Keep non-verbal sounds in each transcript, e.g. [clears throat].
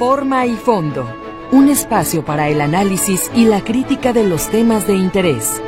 Forma y fondo. Un espacio para el análisis y la crítica de los temas de interés.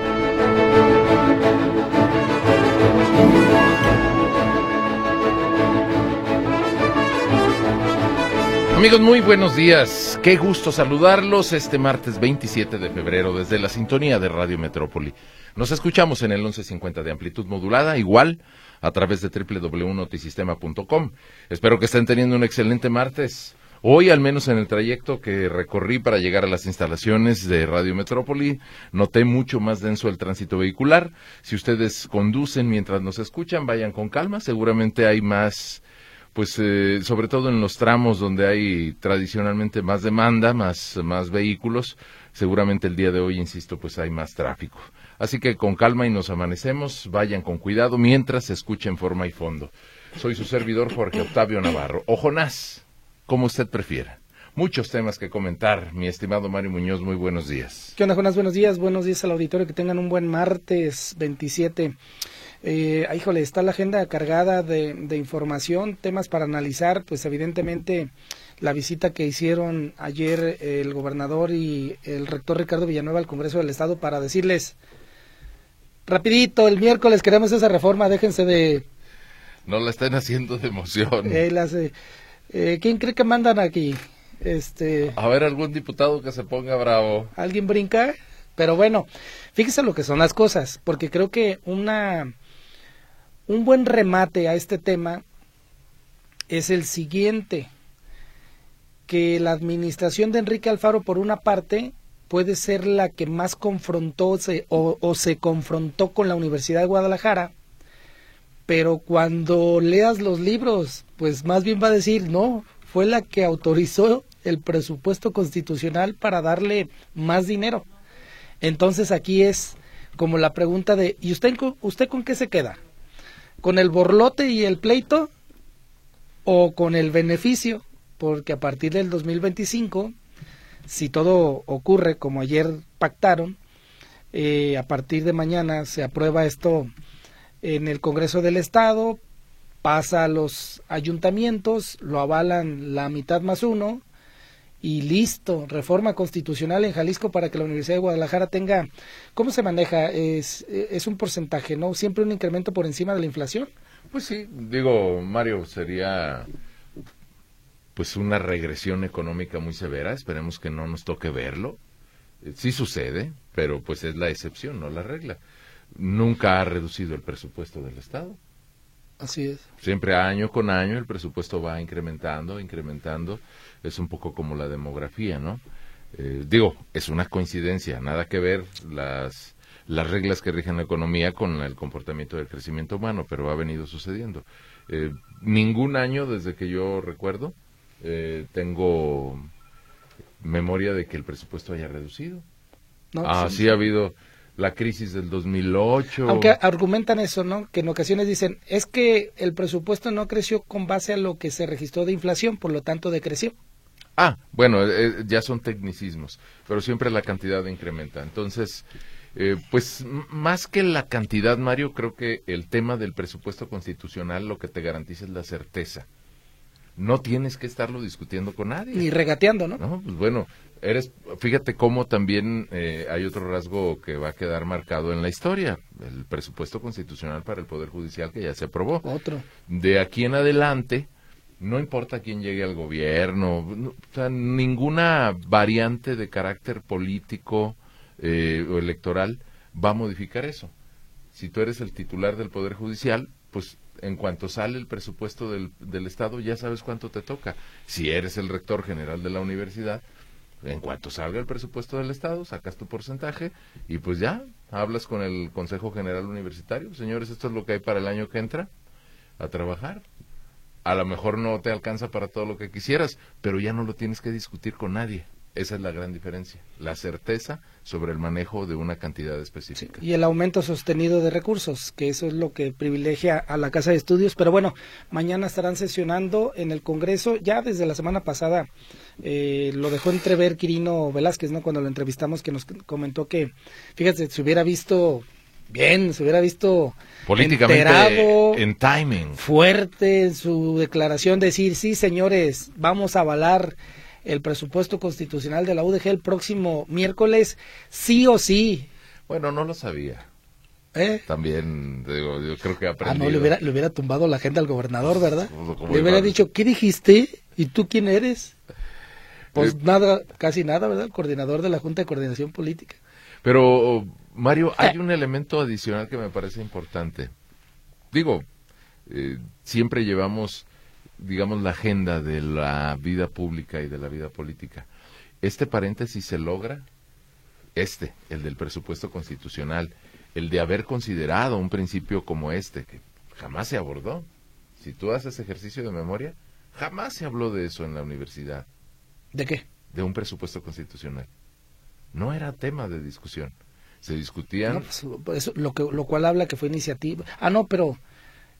Amigos, muy buenos días. Qué gusto saludarlos este martes 27 de febrero desde la sintonía de Radio Metrópoli. Nos escuchamos en el 1150 de amplitud modulada, igual a través de www.notisistema.com. Espero que estén teniendo un excelente martes. Hoy, al menos en el trayecto que recorrí para llegar a las instalaciones de Radio Metrópoli, noté mucho más denso el tránsito vehicular. Si ustedes conducen mientras nos escuchan, vayan con calma. Seguramente hay más pues eh, sobre todo en los tramos donde hay tradicionalmente más demanda, más, más vehículos, seguramente el día de hoy, insisto, pues hay más tráfico. Así que con calma y nos amanecemos, vayan con cuidado mientras escuchen forma y fondo. Soy su servidor Jorge Octavio Navarro, o Jonás, como usted prefiera. Muchos temas que comentar, mi estimado Mario Muñoz, muy buenos días. ¿Qué onda, Jonás? Buenos días, buenos días al auditorio, que tengan un buen martes 27 eh, híjole, está la agenda cargada de, de, información, temas para analizar, pues evidentemente la visita que hicieron ayer el gobernador y el rector Ricardo Villanueva al Congreso del Estado para decirles, rapidito, el miércoles queremos esa reforma, déjense de... No la están haciendo de emoción. Eh, las, eh, ¿Quién cree que mandan aquí? Este... A ver, algún diputado que se ponga bravo. ¿Alguien brinca? Pero bueno, fíjese lo que son las cosas, porque creo que una un buen remate a este tema es el siguiente, que la administración de Enrique Alfaro, por una parte, puede ser la que más confrontó o, o se confrontó con la Universidad de Guadalajara, pero cuando leas los libros, pues más bien va a decir, no, fue la que autorizó el presupuesto constitucional para darle más dinero. Entonces aquí es como la pregunta de, ¿y usted, usted con qué se queda? con el borlote y el pleito o con el beneficio, porque a partir del 2025, si todo ocurre como ayer pactaron, eh, a partir de mañana se aprueba esto en el Congreso del Estado, pasa a los ayuntamientos, lo avalan la mitad más uno, y listo, reforma constitucional en Jalisco para que la Universidad de Guadalajara tenga, ¿cómo se maneja? Es, un porcentaje, ¿no? Siempre un incremento por encima de la inflación. Pues sí, digo, Mario, sería pues una regresión económica muy severa, esperemos que no nos toque verlo. Sí sucede, pero pues es la excepción, no la regla. Nunca ha reducido el presupuesto del Estado. Así es. Siempre año con año el presupuesto va incrementando, incrementando es un poco como la demografía, ¿no? Eh, digo, es una coincidencia, nada que ver las, las reglas que rigen la economía con el comportamiento del crecimiento humano, pero ha venido sucediendo. Eh, ningún año, desde que yo recuerdo, eh, tengo memoria de que el presupuesto haya reducido. No, ah, sí, ha habido la crisis del 2008. Aunque argumentan eso, ¿no? Que en ocasiones dicen, es que el presupuesto no creció con base a lo que se registró de inflación, por lo tanto decreció. Ah, bueno, eh, eh, ya son tecnicismos, pero siempre la cantidad incrementa. Entonces, eh, pues más que la cantidad, Mario, creo que el tema del presupuesto constitucional lo que te garantiza es la certeza. No tienes que estarlo discutiendo con nadie. Ni regateando, ¿no? No, pues bueno, eres, fíjate cómo también hay otro rasgo que va a quedar marcado en la historia, el presupuesto constitucional para el Poder Judicial que ya se aprobó. Otro. De aquí en adelante, no importa quién llegue al gobierno, o sea, ninguna variante de carácter político eh, o electoral va a modificar eso. Si tú eres el titular del Poder Judicial, pues en cuanto sale el presupuesto del, del Estado ya sabes cuánto te toca. Si eres el rector general de la universidad, en cuanto salga el presupuesto del Estado, sacas tu porcentaje y pues ya hablas con el Consejo General Universitario. Señores, esto es lo que hay para el año que entra a trabajar a lo mejor no te alcanza para todo lo que quisieras, pero ya no lo tienes que discutir con nadie. Esa es la gran diferencia, la certeza sobre el manejo de una cantidad específica. y el aumento sostenido de recursos, que eso es lo que privilegia a la Casa de Estudios. Pero bueno, mañana estarán sesionando en el Congreso. Ya desde la semana pasada eh, lo dejó entrever Quirino Velázquez, ¿no? Cuando lo entrevistamos, que nos comentó que, fíjate, se hubiera visto bien, se hubiera visto políticamente en timing fuerte en su declaración decir sí señores vamos a avalar el presupuesto constitucional de la UDG el próximo miércoles, sí o sí. Bueno, no lo sabía. ¿Eh? También, digo, yo creo que Ah, aprendí. no, le hubiera, le hubiera tumbado la agenda al gobernador, ¿verdad? Como- como Le hubiera dicho, ¿qué dijiste? ¿Y tú quién eres? Pues Eh, nada, casi nada, ¿verdad? El coordinador de la Junta de Coordinación Política. Pero, Mario, hay un elemento adicional que me parece importante. Digo, eh, siempre llevamos, digamos, la agenda de la vida pública y de la vida política. Este paréntesis se logra, este, el del presupuesto constitucional, el de haber considerado un principio como este, que jamás se abordó. Si tú haces ejercicio de memoria, jamás se habló de eso en la universidad ¿De qué? de un presupuesto constitucional. No era tema de discusión. Se discutían, No, pues, eso, lo, que, lo cual habla que fue iniciativa. Ah, no, pero,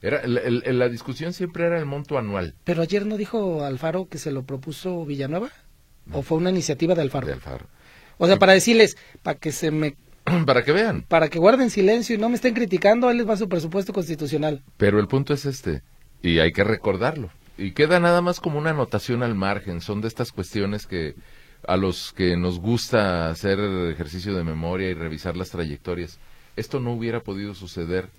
era, el- el- el- la discusión siempre era el monto anual pero ayer no dijo Alfaro que se lo propuso Villanueva. ¿O fue una iniciativa de Alfaro? de Alfaro. O sea, para decirles, para que se me, [clears throat] Para que vean. para que guarden silencio y no me estén criticando, ahí les va su presupuesto constitucional. Pero el punto es este, y hay que recordarlo. Y queda nada más como una anotación al margen. Son de estas cuestiones que a los que nos gusta hacer ejercicio de memoria y revisar las trayectorias. Esto no hubiera podido suceder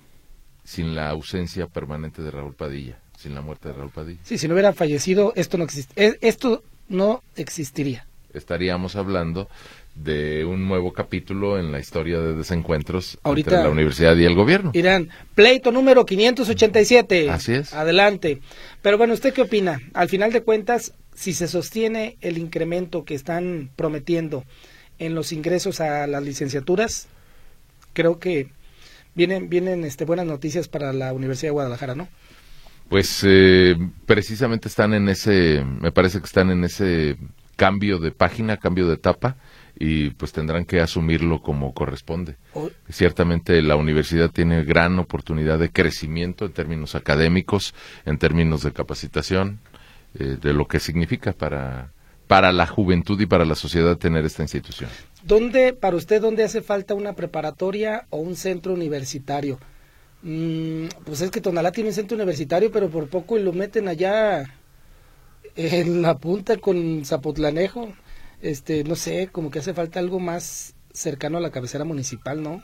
sin la ausencia permanente de Raúl Padilla, sin la muerte de Raúl Padilla. Sí, si no hubiera fallecido, esto no eh, esto no existiría. estaríamos hablando de un nuevo capítulo en la historia de desencuentros Ahorita- entre la universidad y el gobierno. Irán, pleito número 587. Así es. Adelante. Pero bueno, ¿usted qué opina? Al final de cuentas, si se sostiene el incremento que están prometiendo en los ingresos a las licenciaturas, creo que vienen vienen este buenas noticias para la Universidad de Guadalajara, ¿no? Pues eh, precisamente están en ese, me parece que están en ese cambio de página, cambio de etapa y pues tendrán que asumirlo como corresponde. Ciertamente la universidad tiene gran oportunidad de crecimiento en términos académicos, en términos de capacitación, eh, de lo que significa para, para la juventud y para la sociedad tener esta institución. ¿Dónde, para usted, dónde hace falta una preparatoria o un centro universitario? Mm, pues es que Tonalá tiene un centro universitario, pero por poco y lo meten allá en la punta con Zapotlanejo. Este, no sé, como que hace falta algo más cercano a la cabecera municipal, ¿no?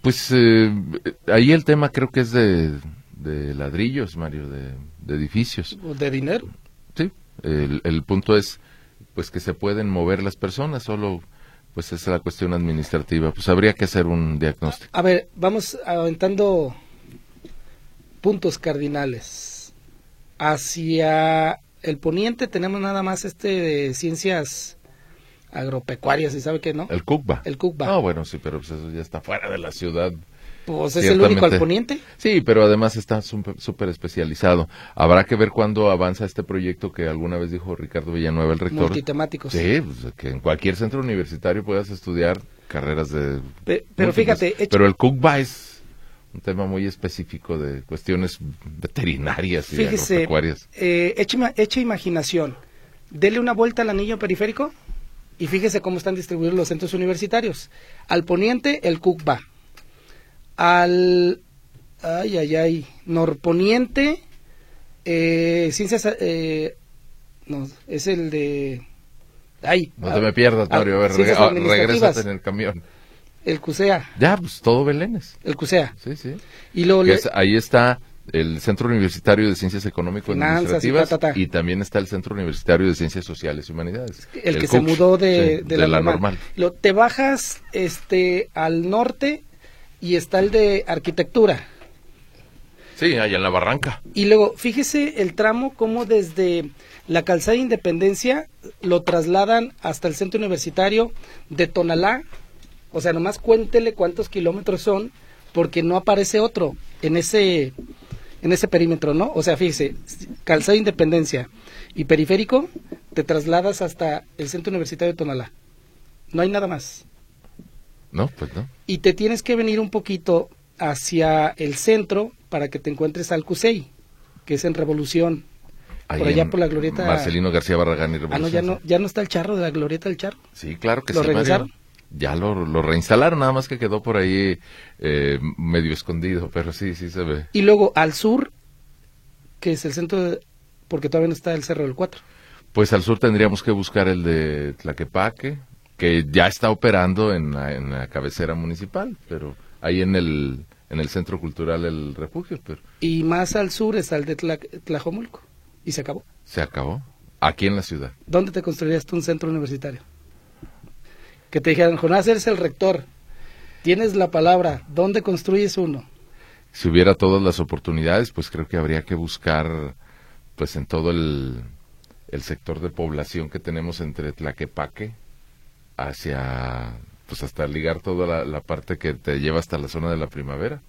Pues eh, ahí el tema creo que es de, de ladrillos, Mario, de, de edificios. De dinero. Sí, el, el punto es pues que se pueden mover las personas, solo pues es la cuestión administrativa. Pues habría que hacer un diagnóstico. A ver, vamos aventando puntos cardinales. Hacia el poniente tenemos nada más este de ciencias agropecuarias, ¿y sabe qué, no? El CUCBA. El CUCBA. No, bueno, sí, pero pues eso ya está fuera de la ciudad. Pues es el único al poniente. Sí, pero además está súper especializado. Habrá que ver cuándo avanza este proyecto que alguna vez dijo Ricardo Villanueva, el rector. Multitemáticos. Sí, pues, que en cualquier centro universitario puedas estudiar carreras de... Pe- pero fíjate, Pero el CUCBA es un tema muy específico de cuestiones veterinarias y Fíjese, agropecuarias. eh, imaginación. Dele una vuelta al anillo periférico y fíjese cómo están distribuidos los centros universitarios. Al poniente, el CUCBA. Al. Ay, ay, ay. Norponiente, eh, ciencias. Eh, no, es el de. Ay. No te me pierdas, Mario. A ver, reg- ah, administrativas. regrésate en el camión. El CUSEA. Ya, pues todo Belénes. El CUSEA. Sí, sí. Y luego le- es- ahí está el Centro Universitario de Ciencias Finanzas y Económico-Administrativas ta, ta, ta. y también está el Centro Universitario de Ciencias Sociales y Humanidades. el, que se mudó de, sí, de la, normal. Lo, te bajas este al norte y está el de arquitectura. Sí, allá en la barranca. Y luego, fíjese el tramo como desde la calzada de Independencia lo trasladan hasta el centro universitario de Tonalá. O sea, nomás cuéntele cuántos kilómetros son, porque no aparece otro en ese, en ese perímetro, ¿no? O sea, fíjese, calzada de Independencia y periférico, te trasladas hasta el centro universitario de Tonalá. No hay nada más. No, pues no. Y te tienes que venir un poquito hacia el centro para que te encuentres al CUSEI, que es en Revolución. Ahí por allá por la glorieta. Marcelino García Barragán y Ah, no, Revolución. ya no, ya no está el charro de la glorieta del charro. Sí, claro que ¿Lo sí, regresaron? Ya lo, lo reinstalaron, nada más que quedó por ahí eh, medio escondido, pero sí, sí se ve. Y luego al sur, que es el centro, de- porque todavía no está el Cerro del Cuatro. Pues al sur tendríamos que buscar el de Tlaquepaque, que ya está operando en la, cabecera municipal, pero ahí en el, en el Centro Cultural El Refugio. Pero... Y más al sur está el de Tlajomulco, y se acabó. Se acabó, aquí en la ciudad. ¿Dónde te construirías tú un centro universitario? Que te dijeran, Jonás, eres el rector, tienes la palabra, ¿dónde construyes uno? Si hubiera todas las oportunidades, pues creo que habría que buscar, pues en todo el, el sector de población que tenemos entre Tlaquepaque, hacia, pues hasta ligar toda la, parte que te lleva hasta la zona de la primavera.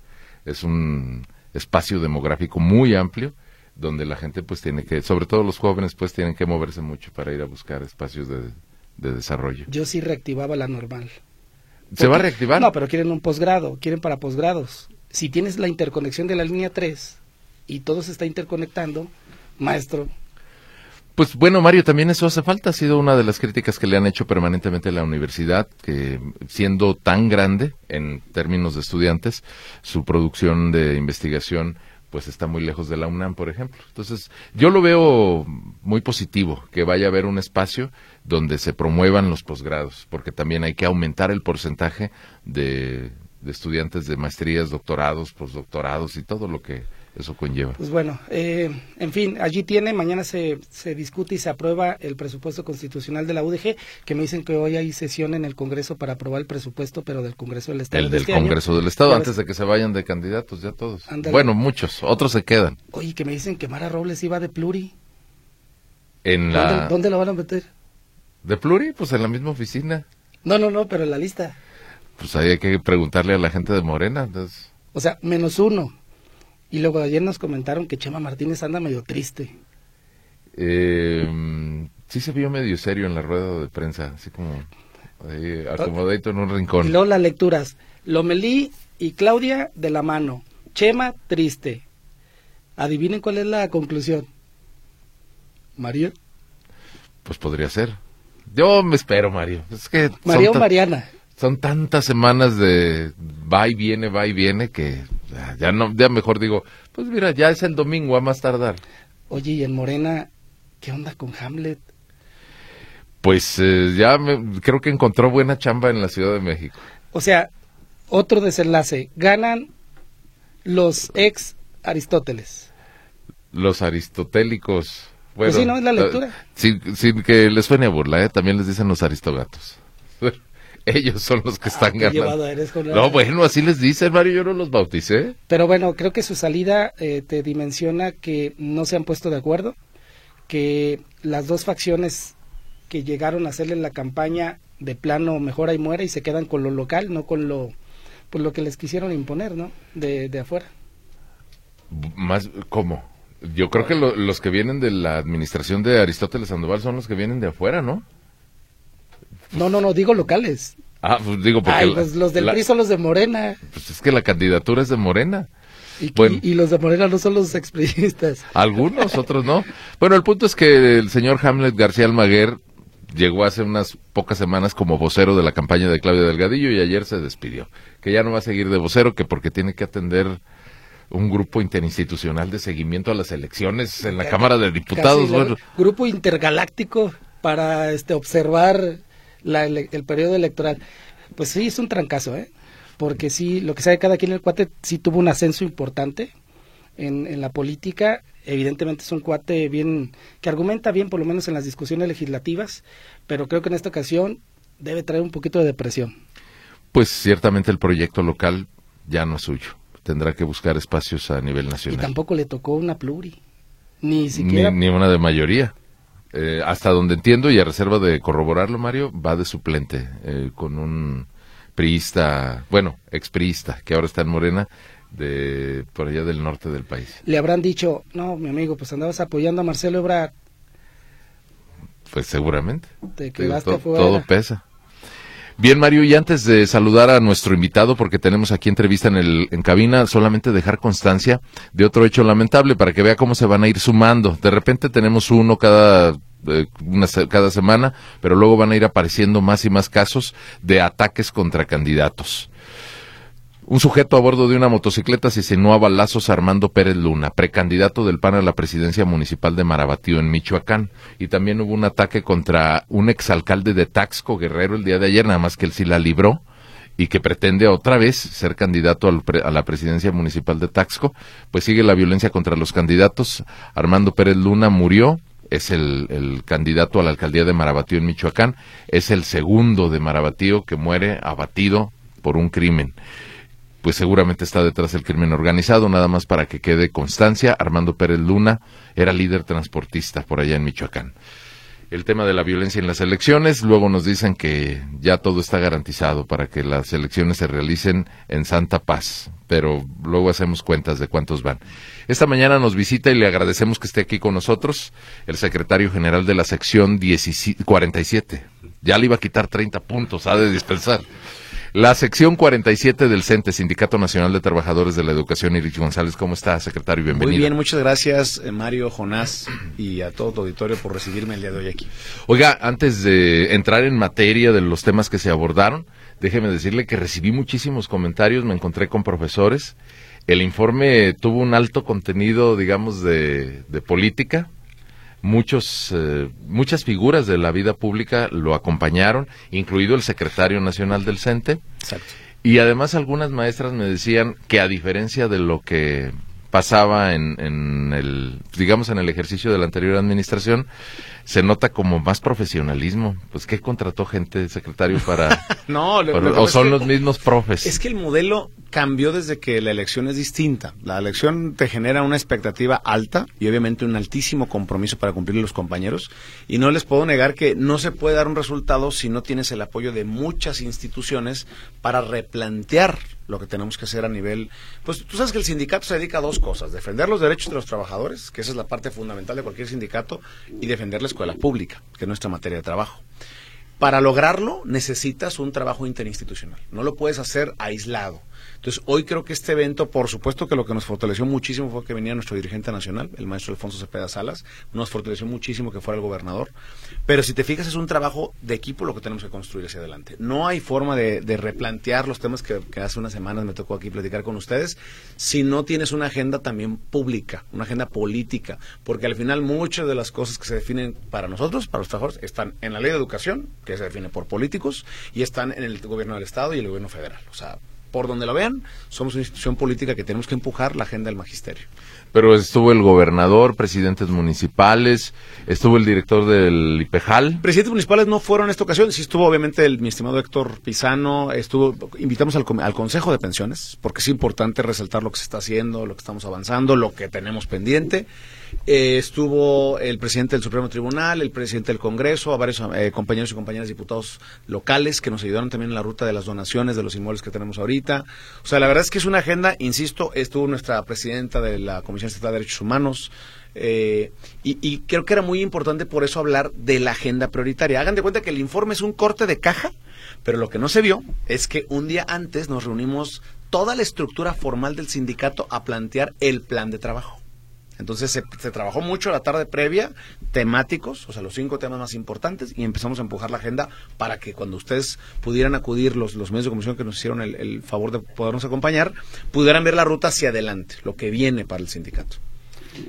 Es un espacio demográfico muy amplio donde la gente pues tiene que, sobre todo los jóvenes pues tienen que moverse mucho para ir a buscar espacios de, desarrollo. Yo sí reactivaba la normal. ¿Se va a reactivar? No, pero quieren un posgrado, quieren para posgrados. Si tienes la interconexión de la línea 3 y todo se está interconectando, maestro, pues bueno, Mario, también eso hace falta. Ha sido una de las críticas que le han hecho permanentemente a la universidad, que siendo tan grande en términos de estudiantes, su producción de investigación pues está muy lejos de la UNAM, por ejemplo. Entonces, yo lo veo muy positivo que vaya a haber un espacio donde se promuevan los posgrados, porque también hay que aumentar el porcentaje de, de estudiantes de maestrías, doctorados, postdoctorados y todo lo que eso conlleva. Pues bueno, eh, en fin, allí tiene, mañana se, se discute y se aprueba el presupuesto constitucional de la UDG, que me dicen que hoy hay sesión en el Congreso para aprobar el presupuesto, pero del Congreso del Estado. El del este Congreso del Estado, antes de que se vayan de candidatos, ya todos. Bueno, muchos, otros se quedan. Oye, que me dicen que Mara Robles iba de pluri. En la... ¿Dónde, la van a meter? ¿De pluri? Pues en la misma oficina. No, no, no, pero en la lista. Pues ahí hay que preguntarle a la gente de Morena. Entonces... O sea, menos uno. Y luego ayer nos comentaron que Chema Martínez anda medio triste. Eh, sí se vio medio serio en la rueda de prensa, así como acomodadito en un rincón. Y luego las lecturas. Lomelí y Claudia de la mano. Chema triste. Adivinen cuál es la conclusión. Mario. Pues podría ser. Yo me espero, Mario. Es que Mario o Mariana. Son tantas semanas de va y viene, va y viene que ya no, ya mejor digo, pues mira, ya es el domingo, a más tardar. Oye, y en Morena, ¿qué onda con Hamlet? Pues eh, ya creo que encontró buena chamba en la Ciudad de México. O sea, otro desenlace, ganan los ex Aristóteles. Los aristotélicos. Bueno, pues sí, ¿no? Es la lectura. sin, sin, que les suene a burla, ¿eh? también les dicen los aristogatos. [laughs] Ellos son los que están ah, ganando. no, bueno, así les dicen, Mario, yo no los bauticé. Pero bueno, creo que su salida eh, te dimensiona que no se han puesto de acuerdo, que las dos facciones que llegaron a hacerle la campaña de plano mejora y muere y se quedan con lo local, no con lo, pues lo que les quisieron imponer, ¿no? De, de afuera. Más, ¿cómo? Yo creo que los que vienen de la administración de Aristóteles Sandoval son los que vienen de afuera, ¿no? No, no, no, digo locales. Ah, pues digo porque... Ay, pues los del PRI son los de Morena. Pues es que la candidatura es de Morena. Y, y, los de Morena no son los exprimistas. [laughs] Algunos, otros no. Bueno, el punto es que el señor Hamlet García Almaguer llegó hace unas pocas semanas como vocero de la campaña de Claudia Delgadillo y ayer se despidió. Que ya no va a seguir de vocero, que porque tiene que atender un grupo interinstitucional de seguimiento a las elecciones en la Cámara de Diputados. Grupo intergaláctico para este observar el periodo electoral. Pues sí, es un trancazo, ¿eh? Porque sí, lo que sabe cada quien, el cuate sí tuvo un ascenso importante en, en la política. Evidentemente es un cuate bien, que argumenta bien, por lo menos en las discusiones legislativas, pero creo que en esta ocasión debe traer un poquito de depresión. Pues ciertamente el proyecto local ya no es suyo. Tendrá que buscar espacios a nivel nacional. Y tampoco le tocó una pluri. Ni siquiera. ni una de mayoría. Eh, hasta donde entiendo y a reserva de corroborarlo, Mario, va de suplente eh, con un priista, bueno, expriista, que ahora está en Morena, de por allá del norte del país. Le habrán dicho, no, mi amigo, pues andabas apoyando a Marcelo Ebrard. Pues seguramente. Te quedaste Todo pesa. Bien, Mario, y antes de saludar a nuestro invitado, porque tenemos aquí entrevista en, el, en cabina, solamente dejar constancia de otro hecho lamentable para que vea cómo se van a ir sumando. De repente tenemos uno cada, eh, una, cada semana, pero luego van a ir apareciendo más y más casos de ataques contra candidatos. Un sujeto a bordo de una motocicleta se a balazos a Armando Pérez Luna, precandidato del PAN a la presidencia municipal de Marabatío en Michoacán. Y también hubo un ataque contra un exalcalde de Taxco, Guerrero, el día de ayer, nada más que él sí la libró y que pretende otra vez ser candidato a la presidencia municipal de Taxco. Pues sigue la violencia contra los candidatos. Armando Pérez Luna murió, es el, el, candidato a la alcaldía de Marabatío en Michoacán, es el segundo de Marabatío que muere abatido por un crimen pues seguramente está detrás del crimen organizado, nada más para que quede constancia. Armando Pérez Luna era líder transportista por allá en Michoacán. El tema de la violencia en las elecciones, luego nos dicen que ya todo está garantizado para que las elecciones se realicen en santa paz, pero luego hacemos cuentas de cuántos van. Esta mañana nos visita y le agradecemos que esté aquí con nosotros el secretario general de la sección 47. Ya le iba a quitar 30 puntos, ha de dispensar. La sección 47 del CENTE, Sindicato Nacional de Trabajadores de la Educación, Iris González. ¿Cómo está, secretario? Bienvenido. Muy bien, muchas gracias, eh, Mario, Jonás y a todo tu auditorio por recibirme el día de hoy aquí. Oiga, antes de entrar en materia de los temas que se abordaron, déjeme decirle que recibí muchísimos comentarios, me encontré con profesores. El informe tuvo un alto contenido, digamos, de, de política, muchos, eh, muchas figuras de la vida pública lo acompañaron, incluido el secretario nacional del CENTE. Y además algunas maestras me decían que a diferencia de lo que pasaba en, en el, digamos, en el ejercicio de la anterior administración, se nota como más profesionalismo. Pues ¿qué contrató gente, secretario, para... [laughs] no, o son los mismos profes. Es que el modelo cambió desde que la elección es distinta. La elección te genera una expectativa alta y obviamente un altísimo compromiso para cumplir los compañeros. Y no les puedo negar que no se puede dar un resultado si no tienes el apoyo de muchas instituciones para replantear lo que tenemos que hacer a nivel... Pues tú sabes que el sindicato se dedica a dos cosas, defender los derechos de los trabajadores, que esa es la parte fundamental de cualquier sindicato, y defender la escuela pública, que es nuestra materia de trabajo. Para lograrlo necesitas un trabajo interinstitucional, no lo puedes hacer aislado. Entonces, hoy creo que este evento, por supuesto que lo que nos fortaleció muchísimo fue que venía nuestro dirigente nacional, el maestro Alfonso Cepeda Salas, nos fortaleció muchísimo que fuera el gobernador, pero si te fijas es un trabajo de equipo lo que tenemos que construir hacia adelante. No hay forma de, replantear los temas que, hace unas semanas me tocó aquí platicar con ustedes si no tienes una agenda también pública, una agenda política, porque al final muchas de las cosas que se definen para nosotros, para los trabajadores, están en la ley de educación, que se define por políticos, y están en el gobierno del Estado y el gobierno federal. O sea, por donde lo vean, somos una institución política que tenemos que empujar la agenda del magisterio. Pero estuvo el gobernador, presidentes municipales, estuvo el director del IPEJAL. Presidentes municipales no fueron en esta ocasión, sí estuvo obviamente el, mi estimado Héctor Pizano, estuvo, invitamos al, al Consejo de Pensiones, porque es importante resaltar lo que se está haciendo, lo que estamos avanzando, lo que tenemos pendiente. Eh, estuvo el presidente del Supremo Tribunal, el presidente del Congreso, a varios eh, compañeros y compañeras diputados locales que nos ayudaron también en la ruta de las donaciones de los inmuebles que tenemos ahorita. O sea, la verdad es que es una agenda, insisto, estuvo nuestra presidenta de la Comisión Estatal de Derechos Humanos, eh, y, y, creo que era muy importante por eso hablar de la agenda prioritaria. Hagan de cuenta que el informe es un corte de caja, pero lo que no se vio es que un día antes nos reunimos toda la estructura formal del sindicato a plantear el plan de trabajo. Entonces se, trabajó mucho la tarde previa, temáticos, o sea, los cinco temas más importantes, y empezamos a empujar la agenda para que cuando ustedes pudieran acudir, los, los medios de comisión que nos hicieron el, favor de podernos acompañar, pudieran ver la ruta hacia adelante, lo que viene para el sindicato.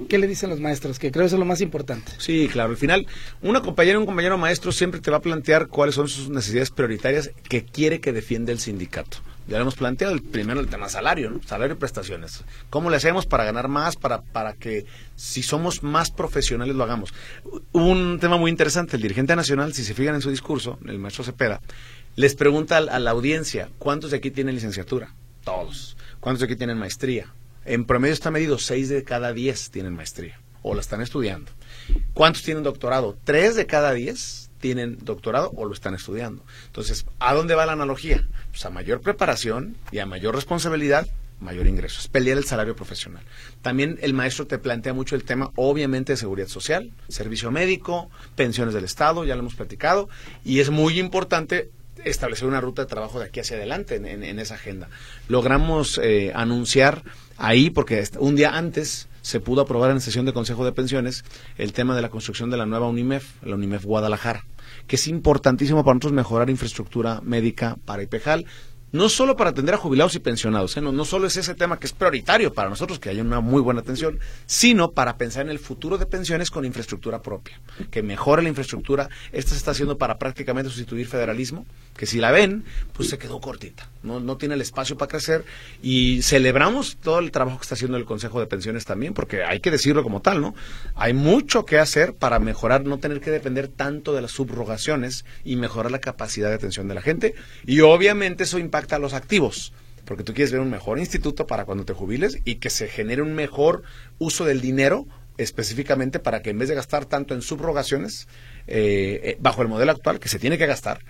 ¿Qué le dicen los maestros? Que creo que eso es lo más importante. Sí, claro. Al final, una compañera, un compañero maestro siempre te va a plantear cuáles son sus necesidades prioritarias que quiere que defienda el sindicato ya lo hemos planteado, el primero el tema salario, ¿no? salario y prestaciones. ¿Cómo le hacemos para ganar más, para, para que si somos más profesionales lo hagamos? Un tema muy interesante, el dirigente nacional, si se fijan en su discurso, el maestro Cepeda, les pregunta a la audiencia, ¿cuántos de aquí tienen licenciatura? Todos. ¿Cuántos de aquí tienen maestría? En promedio está medido, seis de cada diez tienen maestría o la están estudiando. ¿Cuántos tienen doctorado? Tres de cada diez tienen doctorado o lo están estudiando. Entonces, ¿a dónde va la analogía? Pues a mayor preparación y a mayor responsabilidad, mayor ingreso. Es pelear el salario profesional. También el maestro te plantea mucho el tema, obviamente, de seguridad social, servicio médico, pensiones del Estado, ya lo hemos platicado, y es muy importante establecer una ruta de trabajo de aquí hacia adelante en, esa agenda. Logramos eh, anunciar ahí, porque un día antes se pudo aprobar en sesión de Consejo de Pensiones el tema de la construcción de la nueva UNIMEF, la UNIMEF Guadalajara, que es importantísimo para nosotros mejorar infraestructura médica para IPEJAL. No solo para atender a jubilados y pensionados, ¿eh? no, solo es ese tema que es prioritario para nosotros, que haya una muy buena atención, sino para pensar en el futuro de pensiones con infraestructura propia, que mejore la infraestructura. Esta se está haciendo para prácticamente sustituir federalismo, que si la ven, pues se quedó cortita, no, no tiene el espacio para crecer y celebramos todo el trabajo que está haciendo el Consejo de Pensiones también, porque hay que decirlo como tal, ¿no? Hay mucho que hacer para mejorar, no tener que depender tanto de las subrogaciones y mejorar la capacidad de atención de la gente y obviamente eso impacta a los activos, porque tú quieres ver un mejor instituto para cuando te jubiles y que se genere un mejor uso del dinero específicamente para que en vez de gastar tanto en subrogaciones, eh, eh, bajo el modelo actual, que se tiene que gastar,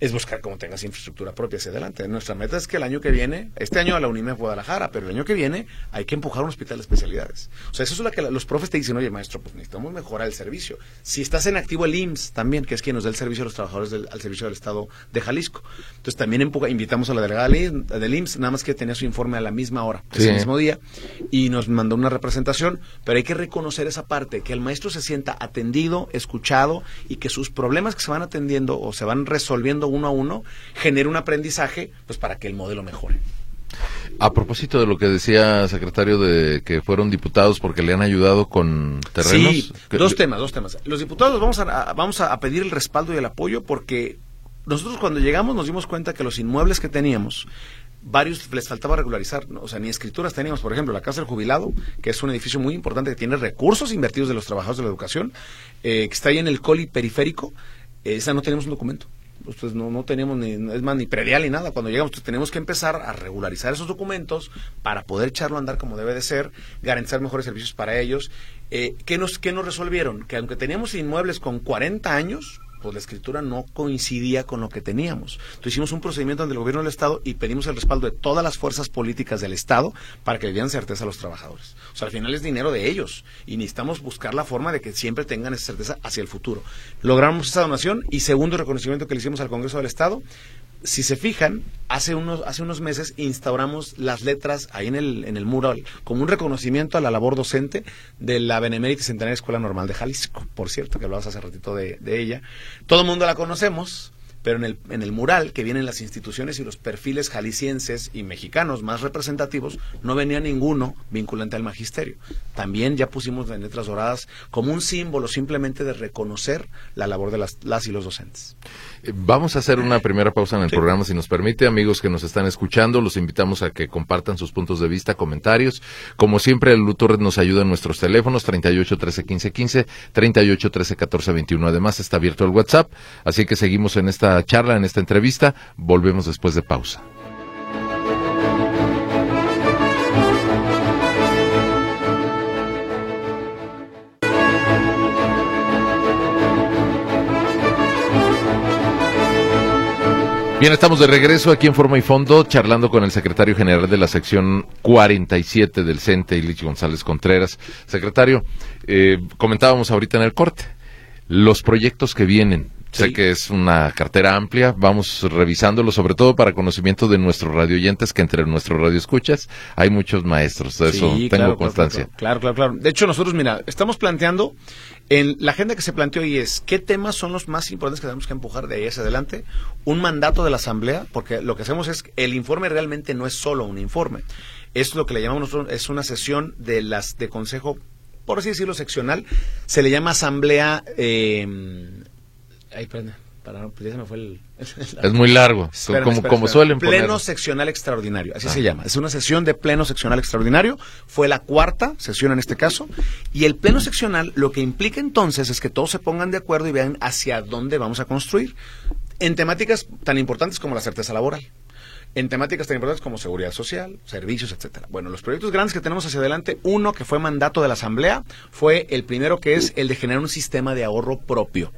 es buscar cómo tengas infraestructura propia hacia adelante. Nuestra meta es que el año que viene, este año a la UNIME Guadalajara, pero el año que viene hay que empujar un hospital de especialidades. O sea, eso es lo que los profes te dicen, oye maestro, pues necesitamos mejorar el servicio. Si estás en activo el IMSS también, que es quien nos da el servicio a los trabajadores del al servicio del Estado de Jalisco. Entonces también empuja, invitamos a la delegada del IMSS, nada más que tenía su informe a la misma hora, ese mismo día, y nos mandó una representación, pero hay que reconocer esa parte, que el maestro se sienta atendido, escuchado y que sus problemas que se van atendiendo o se van resolviendo uno a uno, genera un aprendizaje pues para que el modelo mejore. A propósito de lo que decía secretario de que fueron diputados porque le han ayudado con terrenos. Sí, dos temas, dos temas. Los diputados vamos a, vamos a pedir el respaldo y el apoyo porque nosotros cuando llegamos nos dimos cuenta que los inmuebles que teníamos varios les faltaba regularizar, o sea, ni escrituras teníamos, por ejemplo, la Casa del Jubilado, que es un edificio muy importante que tiene recursos invertidos de los trabajadores de la educación, eh, que está ahí en el coli periférico, esa no tenemos un documento pues no, no tenemos ni, es más, ni predial ni nada. Cuando llegamos, pues tenemos que empezar a regularizar esos documentos para poder echarlo a andar como debe de ser, garantizar mejores servicios para ellos. Eh, ¿qué, nos, ¿Qué nos resolvieron? Que aunque teníamos inmuebles con 40 años, pues la escritura no coincidía con lo que teníamos. Entonces hicimos un procedimiento ante el gobierno del Estado y pedimos el respaldo de todas las fuerzas políticas del Estado para que le dieran certeza a los trabajadores. O sea, al final es dinero de ellos y necesitamos buscar la forma de que siempre tengan esa certeza hacia el futuro. Logramos esa donación y segundo reconocimiento que le hicimos al Congreso del Estado, si se fijan, hace unos, hace unos meses instauramos las letras ahí en el, en el mural como un reconocimiento a la labor docente de la Benemérita Centenaria Escuela Normal de Jalisco. Por cierto, que hablabas hace ratito de, de ella. Todo el mundo la conocemos, pero en el, en el mural que vienen las instituciones y los perfiles jaliscienses y mexicanos más representativos, no venía ninguno vinculante al magisterio. También ya pusimos en letras doradas como un símbolo simplemente de reconocer la labor de las, las y los docentes. Eh, vamos a hacer una primera pausa en el programa, si nos permite. Amigos que nos están escuchando, los invitamos a que compartan sus puntos de vista, comentarios. Como siempre, el Lutorred nos ayuda en nuestros teléfonos 38 13 15 15, 38 13 14 21. Además, está abierto el WhatsApp, así que seguimos en esta charla, en esta entrevista. Volvemos después de pausa. Bien, estamos de regreso aquí en Forma y Fondo, charlando con el secretario general de la sección 47 del CENTE, Ilich González Contreras. Secretario, eh, comentábamos ahorita en el corte, los proyectos que vienen, Sé que es una cartera amplia, vamos revisándolo, sobre todo para conocimiento de nuestros radioyentes, que entre nuestros radioescuchas hay muchos maestros, de eso tengo constancia. Claro, claro, claro, De hecho, nosotros, mira, estamos planteando, en la agenda que se planteó hoy es, ¿qué temas son los más importantes que tenemos que empujar de ahí hacia adelante? Un mandato de la Asamblea, porque lo que hacemos es, el informe realmente no es solo un informe, es lo que le llamamos nosotros, es una sesión de las, de consejo por así decirlo, seccional, se le llama asamblea eh, Ay, perdón. Para, pues ya se me fue el, es muy largo, como, como suelen Pleno seccional extraordinario, así se ah. llama. Es una sesión de pleno seccional extraordinario. Fue la cuarta sesión en este caso. Y el pleno seccional lo que implica entonces es que todos se pongan de acuerdo y vean hacia dónde vamos a construir. En temáticas tan importantes como la certeza laboral en temáticas tan importantes como seguridad social, servicios, etcétera. Bueno, los proyectos grandes que tenemos hacia adelante, uno que fue mandato de la Asamblea, fue el primero que es el de generar un sistema de ahorro propio.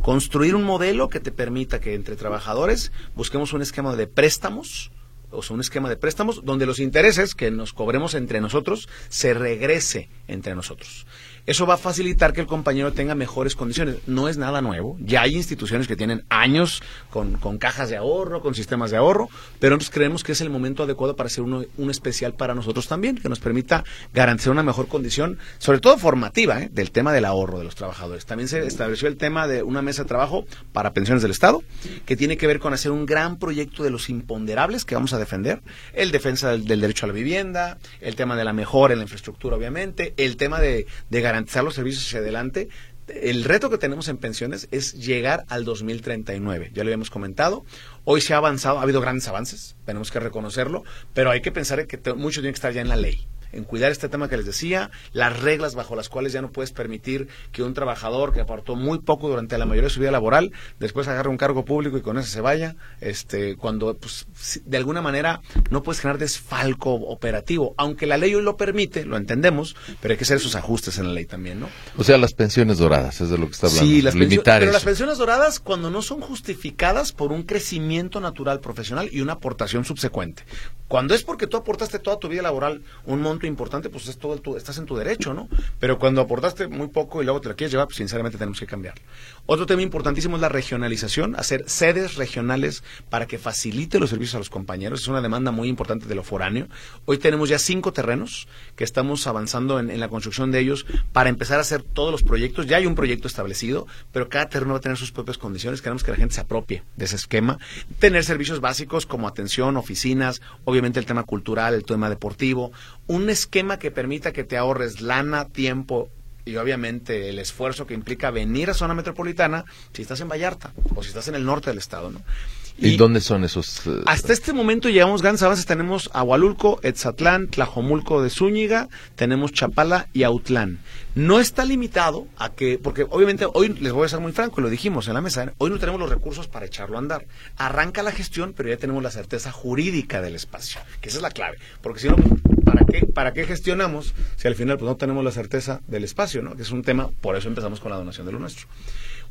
Construir un modelo que te permita que entre trabajadores busquemos un esquema de préstamos, o sea, un esquema de préstamos donde los intereses que nos cobremos entre nosotros se regrese entre nosotros. Eso va a facilitar que el compañero tenga mejores condiciones. No es nada nuevo. Ya hay instituciones que tienen años con, con cajas de ahorro, con sistemas de ahorro, pero nosotros creemos que es el momento adecuado para hacer uno, un especial para nosotros también, que nos permita garantizar una mejor condición, sobre todo formativa, ¿eh? del tema del ahorro de los trabajadores. También se estableció el tema de una mesa de trabajo para pensiones del Estado, que tiene que ver con hacer un gran proyecto de los imponderables que vamos a defender, el defensa del, derecho a la vivienda, el tema de la mejora en la infraestructura, obviamente, el tema de, de garantizar los servicios hacia adelante, el reto que tenemos en pensiones es llegar al 2039. Ya lo habíamos comentado. Hoy se ha avanzado, ha habido grandes avances, tenemos que reconocerlo, pero hay que pensar que mucho tiene que estar ya en la ley en cuidar este tema que les decía, las reglas bajo las cuales ya no puedes permitir que un trabajador que aportó muy poco durante la mayoría de su vida laboral, después agarre un cargo público y con ese se vaya, este, cuando pues, de alguna manera no puedes generar desfalco operativo, aunque la ley hoy lo permite, lo entendemos, pero hay que hacer esos ajustes en la ley también, ¿no? O sea, las pensiones doradas, es de lo que está hablando. Sí, las pero las pensiones doradas cuando no son justificadas por un crecimiento natural profesional y una aportación subsecuente. Cuando es porque tú aportaste toda tu vida laboral un monto importante, pues es todo tu, estás en tu derecho, ¿no? Pero cuando aportaste muy poco y luego te la quieres llevar, pues sinceramente tenemos que cambiarlo. Otro tema importantísimo es la regionalización, hacer sedes regionales para que facilite los servicios a los compañeros. Es una demanda muy importante de lo foráneo. Hoy tenemos ya cinco terrenos que estamos avanzando en, la construcción de ellos para empezar a hacer todos los proyectos. Ya hay un proyecto establecido, pero cada terreno va a tener sus propias condiciones. Queremos que la gente se apropie de ese esquema. Tener servicios básicos como atención, oficinas, obviamente el tema cultural, el tema deportivo, un esquema que permita que te ahorres lana, tiempo y obviamente el esfuerzo que implica venir a zona metropolitana si estás en Vallarta o si estás en el norte del estado, ¿no? ¿Y, dónde son esos? Eh, hasta este momento llevamos grandes avances. Tenemos Agualulco, Etzatlán, Tlajomulco de Zúñiga, tenemos Chapala y Autlán. No está limitado a que, porque obviamente hoy les voy a ser muy franco, lo dijimos en la mesa, hoy no tenemos los recursos para echarlo a andar. Arranca la gestión, pero ya tenemos la certeza jurídica del espacio, que esa es la clave. Porque si no, ¿para qué, para qué gestionamos si al final pues, no tenemos la certeza del espacio? ¿no? Que es un tema, por eso empezamos con la donación de lo nuestro.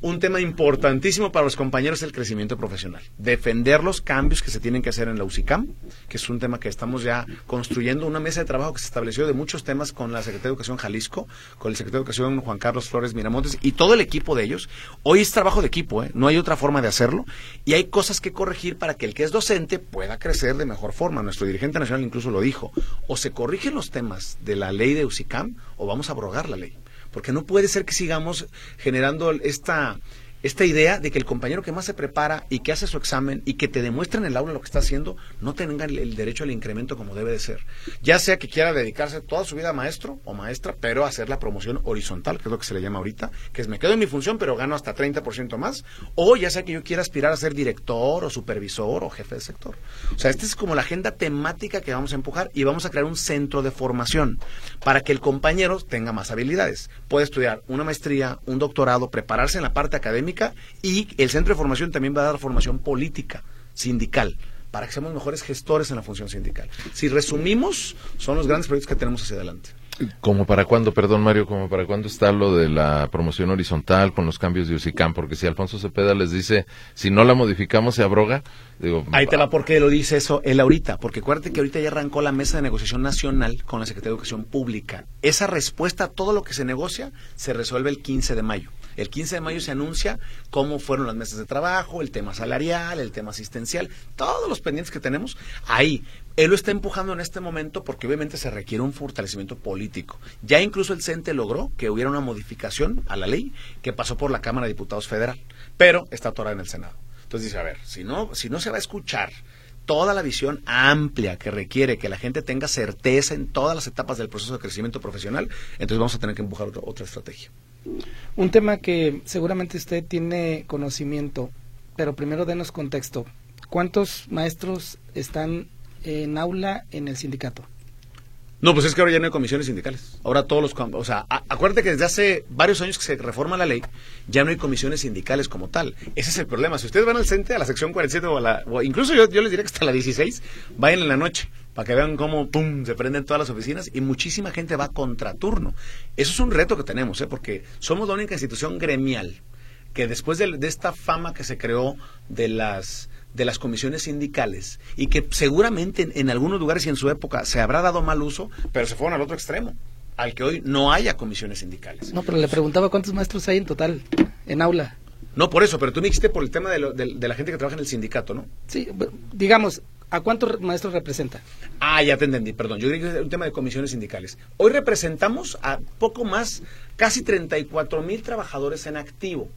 Un tema importantísimo para los compañeros es el crecimiento profesional. Defender los cambios que se tienen que hacer en la UCICAM, que es un tema que estamos ya construyendo, una mesa de trabajo que se estableció de muchos temas con la Secretaría de Educación Jalisco, con el Secretario de Educación Juan Carlos Flores Miramontes y todo el equipo de ellos. Hoy es trabajo de equipo, ¿eh? no hay otra forma de hacerlo y hay cosas que corregir para que el que es docente pueda crecer de mejor forma. Nuestro dirigente nacional incluso lo dijo. O se corrigen los temas de la ley de UCICAM o vamos a abrogar la ley porque no puede ser que sigamos generando esta esta idea de que el compañero que más se prepara y que hace su examen y que te demuestra en el aula lo que está haciendo, no tenga el, derecho al incremento como debe de ser. Ya sea que quiera dedicarse toda su vida a maestro o maestra, pero hacer la promoción horizontal, que es lo que se le llama ahorita, que es me quedo en mi función pero gano hasta 30% más, o ya sea que yo quiera aspirar a ser director o supervisor o jefe de sector. O sea, esta es como la agenda temática que vamos a empujar y vamos a crear un centro de formación para que el compañero tenga más habilidades. Puede estudiar una maestría, un doctorado, prepararse en la parte académica, y el centro de formación también va a dar formación política, sindical, para que seamos mejores gestores en la función sindical. Si resumimos, son los grandes proyectos que tenemos hacia adelante. ¿Como para cuándo, perdón Mario, como para cuándo está lo de la promoción horizontal con los cambios de UCICAM? Porque si Alfonso Cepeda les dice, si no la modificamos se abroga, digo... Ahí te va porque lo dice eso él ahorita, porque acuérdate que ahorita ya arrancó la mesa de negociación nacional con la Secretaría de Educación Pública. Esa respuesta a todo lo que se negocia se resuelve el 15 de mayo. El 15 de mayo se anuncia cómo fueron las mesas de trabajo, el tema salarial, el tema asistencial, todos los pendientes que tenemos. Ahí, él lo está empujando en este momento porque obviamente se requiere un fortalecimiento político. Ya incluso el CENTE logró que hubiera una modificación a la ley que pasó por la Cámara de Diputados Federal, pero está atorada en el Senado. Entonces dice, a ver, si no, si no se va a escuchar toda la visión amplia que requiere que la gente tenga certeza en todas las etapas del proceso de crecimiento profesional, entonces vamos a tener que empujar otra estrategia. Un tema que seguramente usted tiene conocimiento, pero primero denos contexto. ¿Cuántos maestros están en aula en el sindicato? No, pues es que ahora ya no hay comisiones sindicales. Ahora todos los... O sea, acuérdate que desde hace varios años que se reforma la ley, ya no hay comisiones sindicales como tal. Ese es el problema. Si ustedes van al CENTE, a la sección 47 o a la... O incluso yo, yo les diría que hasta la 16, vayan en la noche para que vean cómo pum, se prenden todas las oficinas y muchísima gente va contra turno. Eso es un reto que tenemos, ¿eh? porque somos la única institución gremial que después de, de esta fama que se creó de las de las comisiones sindicales y que seguramente en, algunos lugares y en su época se habrá dado mal uso, pero se fueron al otro extremo. al que hoy no haya comisiones sindicales. No, pero le preguntaba cuántos maestros hay en total en aula. No por eso, pero tú me dijiste por el tema de, lo- de- de la gente que trabaja en el sindicato, ¿no? Sí, digamos, ¿a cuántos maestros representa? Ah, ya te entendí, perdón. Yo creí que era un tema de comisiones sindicales. Hoy representamos a poco más, casi 34 mil trabajadores en activo.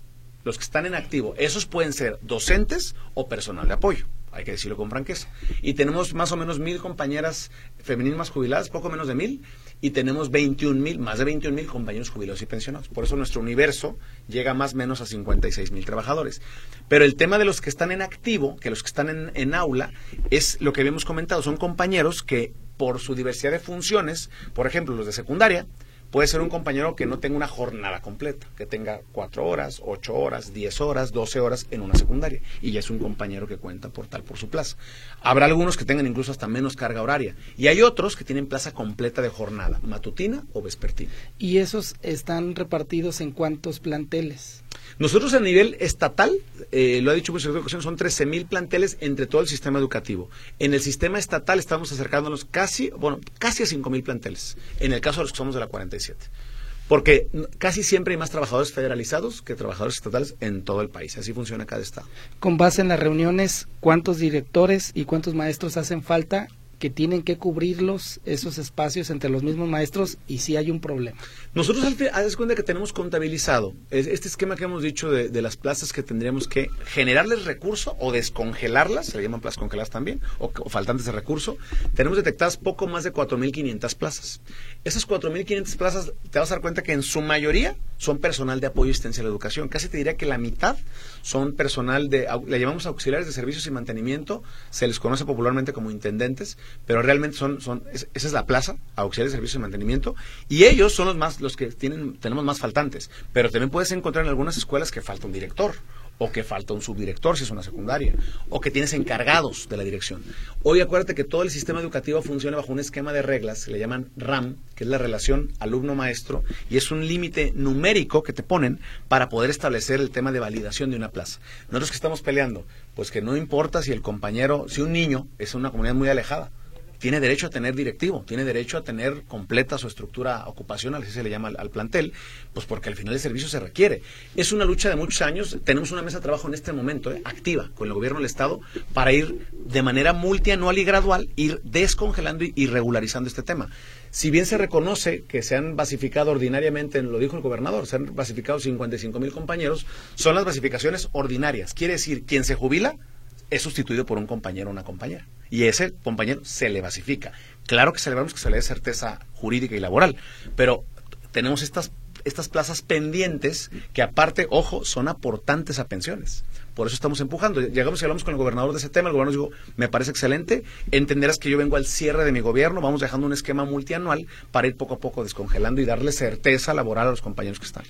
Los que están en activo, esos pueden ser docentes o personal de apoyo. Hay que decirlo con franqueza. Y tenemos más o menos mil compañeras femeninas jubiladas, poco menos de mil, y tenemos 21 mil, más de 21 mil compañeros jubilados y pensionados. Por eso nuestro universo llega más o menos a 56 mil trabajadores. Pero el tema de los que están en activo, que los que están en, en aula, es lo que habíamos comentado, son compañeros que por su diversidad de funciones, por ejemplo, los de secundaria, puede ser un compañero que no tenga una jornada completa, que tenga cuatro horas, ocho horas, diez horas, doce horas en una secundaria, y ya es un compañero que cuenta por tal por su plaza. Habrá algunos que tengan incluso hasta menos carga horaria, y hay otros que tienen plaza completa de jornada, matutina o vespertina. ¿Y esos están repartidos en cuántos planteles? Nosotros a nivel estatal, eh, lo ha dicho muchas ocasiones, son 13 mil planteles entre todo el sistema educativo. En el sistema estatal estamos acercándonos casi, bueno, casi a 5 mil planteles, en el caso de los que somos de la 47. Porque casi siempre hay más trabajadores federalizados que trabajadores estatales en todo el país. Así funciona cada estado. Con base en las reuniones, ¿cuántos directores y cuántos maestros hacen falta que tienen que cubrirlos esos espacios entre los mismos maestros y si hay un problema? Nosotros, haz cuenta que tenemos contabilizado es- este esquema que hemos dicho de, las plazas que tendríamos que generarles recurso o descongelarlas, se le llaman plazas congeladas también, o, o faltantes de recurso. Tenemos detectadas poco más de 4.500 plazas. Esas 4.500 plazas, te vas a dar cuenta que en su mayoría son personal de apoyo y asistencia a la educación. Casi te diría que la mitad son personal de, le llamamos auxiliares de servicios y mantenimiento, se les conoce popularmente como intendentes, pero realmente son, son es- esa es la plaza, auxiliares de servicios y mantenimiento, y ellos son los más, los que tienen, tenemos más faltantes. Pero también puedes encontrar en algunas escuelas que falta un director, o que falta un subdirector si es una secundaria, o que tienes encargados de la dirección. Hoy acuérdate que todo el sistema educativo funciona bajo un esquema de reglas, que le llaman RAM, que es la relación alumno-maestro, y es un límite numérico que te ponen para poder establecer el tema de validación de una plaza. Nosotros que estamos peleando, pues que no importa si el compañero, si un niño es una comunidad muy alejada, tiene derecho a tener directivo, tiene derecho a tener completa su estructura ocupacional, así se le llama al, plantel, pues porque al final el servicio se requiere. Es una lucha de muchos años, tenemos una mesa de trabajo en este momento, eh, activa, con el gobierno del Estado, para ir de manera multianual y gradual, ir descongelando y, y regularizando este tema. Si bien se reconoce que se han basificado ordinariamente, lo dijo el gobernador, se han basificado 55 mil compañeros, son las basificaciones ordinarias. Quiere decir, quien se jubila es sustituido por un compañero o una compañera. Y ese compañero se le basifica. Claro que celebramos que se le dé certeza jurídica y laboral, pero tenemos estas, estas plazas pendientes que aparte, ojo, son aportantes a pensiones. Por eso estamos empujando. Llegamos y hablamos con el gobernador de ese tema. El gobernador dijo, me parece excelente. Entenderás que yo vengo al cierre de mi gobierno. Vamos dejando un esquema multianual para ir poco a poco descongelando y darle certeza laboral a los compañeros que están.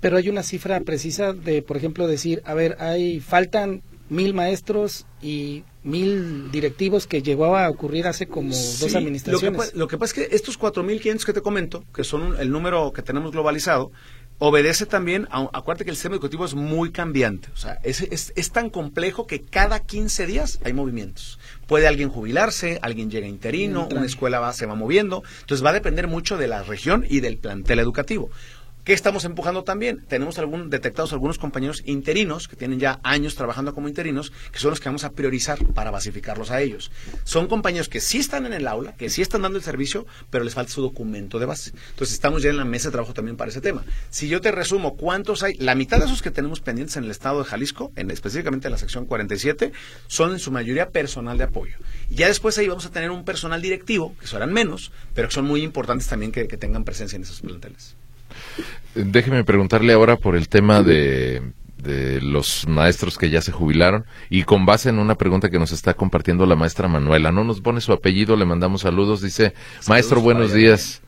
Pero hay una cifra precisa de, por ejemplo, decir, a ver, hay faltan mil maestros y mil directivos que llegó a ocurrir hace como Sí, dos Lo administraciones. que, lo que pasa es que estos 4.500 que te comento, que son un- el número que tenemos globalizado, obedece también a, acuérdate que el sistema educativo es muy cambiante, o sea, es, es, es tan complejo que cada 15 días hay movimientos. Puede alguien jubilarse, alguien llega interino, Entra. una escuela va, se va moviendo, entonces va a depender mucho de la región y del plantel educativo. ¿Qué estamos empujando también? Tenemos algún, detectados algunos compañeros interinos que tienen ya años trabajando como interinos, que son los que vamos a priorizar para basificarlos a ellos. Son compañeros que sí están en el aula, que sí están dando el servicio, pero les falta su documento de base. Entonces estamos ya en la mesa de trabajo también para ese tema. Si yo te resumo cuántos hay, la mitad de esos que tenemos pendientes en el estado de Jalisco, en, específicamente en la sección 47, son en su mayoría personal de apoyo. Y ya después ahí vamos a tener un personal directivo, que serán menos, pero que son muy importantes también que tengan presencia en esos planteles. Déjeme preguntarle ahora por el tema de, de los maestros que ya se jubilaron y con base en una pregunta que nos está compartiendo la maestra Manuela. No nos pone su apellido, le mandamos saludos. Dice, maestro, buenos días.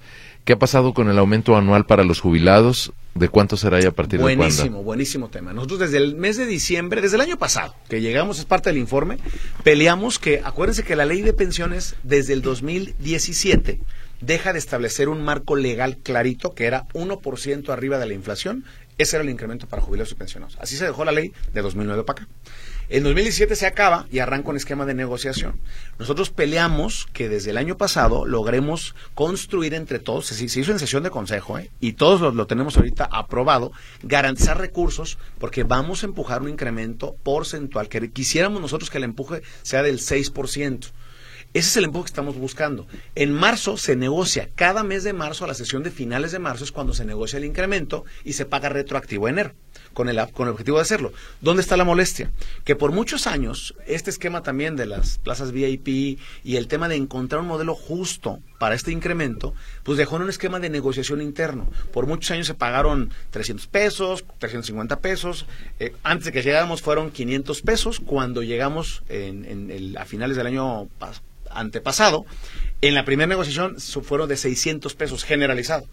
¿Qué ha pasado con el aumento anual para los jubilados? ¿De cuánto será y a partir de Buenísimo, cuándo? buenísimo tema. Nosotros desde el mes de diciembre, desde el año pasado, que llegamos, es parte del informe, peleamos que, acuérdense que la ley de pensiones desde el 2017 deja de establecer un marco legal clarito que era 1% arriba de la inflación. Ese era el incremento para jubilados y pensionados. Así se dejó la ley de 2009 para acá. En 2017 se acaba y arranca un esquema de negociación. Nosotros peleamos que desde el año pasado logremos construir entre todos, se, hizo en sesión de consejo, ¿eh? y todos lo, lo, tenemos ahorita aprobado, garantizar recursos porque vamos a empujar un incremento porcentual, que quisiéramos nosotros que el empuje sea del 6%. Ese es el empuje que estamos buscando. En marzo se negocia, cada mes de marzo, a la sesión de finales de marzo es cuando se negocia el incremento y se paga retroactivo enero. Con el, con el objetivo de hacerlo. ¿Dónde está la molestia? Que por muchos años, este esquema también de las plazas VIP y el tema de encontrar un modelo justo para este incremento, pues dejó en un esquema de negociación interno. Por muchos años se pagaron 300 pesos, 350 pesos. Eh, antes de que llegáramos fueron 500 pesos. Cuando llegamos a finales del año antepasado, en la primera negociación fueron de 600 pesos generalizado.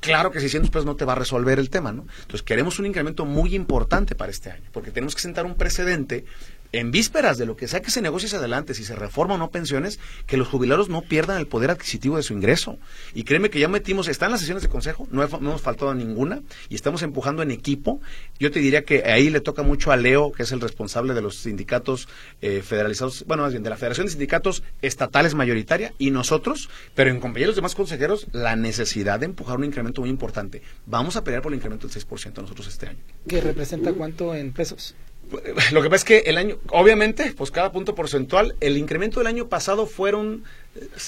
Claro que 600 pesos no te va a resolver el tema, ¿no? Entonces queremos un incremento muy importante para este año, porque tenemos que sentar un precedente en vísperas de lo que sea que se negocie adelante, si se reforma o no pensiones, que los jubilados no pierdan el poder adquisitivo de su ingreso. Y créeme que ya metimos, están las sesiones de consejo, no, hemos faltado ninguna, y estamos empujando en equipo. Yo te diría que ahí le toca mucho a Leo, que es el responsable de los sindicatos eh, federalizados, bueno, más bien de la Federación de Sindicatos Estatales mayoritaria, y nosotros, pero en compañeros demás consejeros, la necesidad de empujar un incremento muy importante. Vamos a pelear por el incremento del 6% nosotros este año. ¿Qué representa cuánto en pesos? Lo que pasa es que el año, obviamente, pues cada punto porcentual, el incremento del año pasado fueron,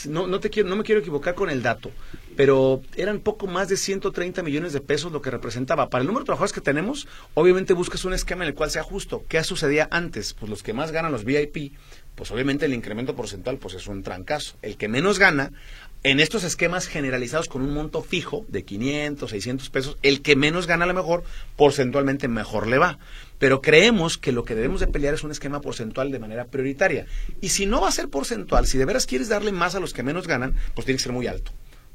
no, no, te quiero, no me quiero equivocar con el dato, pero eran poco más de 130 millones de pesos lo que representaba. Para el número de trabajadores que tenemos, obviamente buscas un esquema en el cual sea justo. ¿Qué sucedía antes? Pues los que más ganan los VIP, pues obviamente el incremento porcentual pues es un trancazo. El que menos gana, en estos esquemas generalizados con un monto fijo de 500, 600 pesos, el que menos gana a lo mejor, porcentualmente mejor le va. Pero creemos que lo que debemos de pelear es un esquema porcentual de manera prioritaria. Y si no va a ser porcentual, si de veras quieres darle más a los que menos ganan, pues tiene que ser muy alto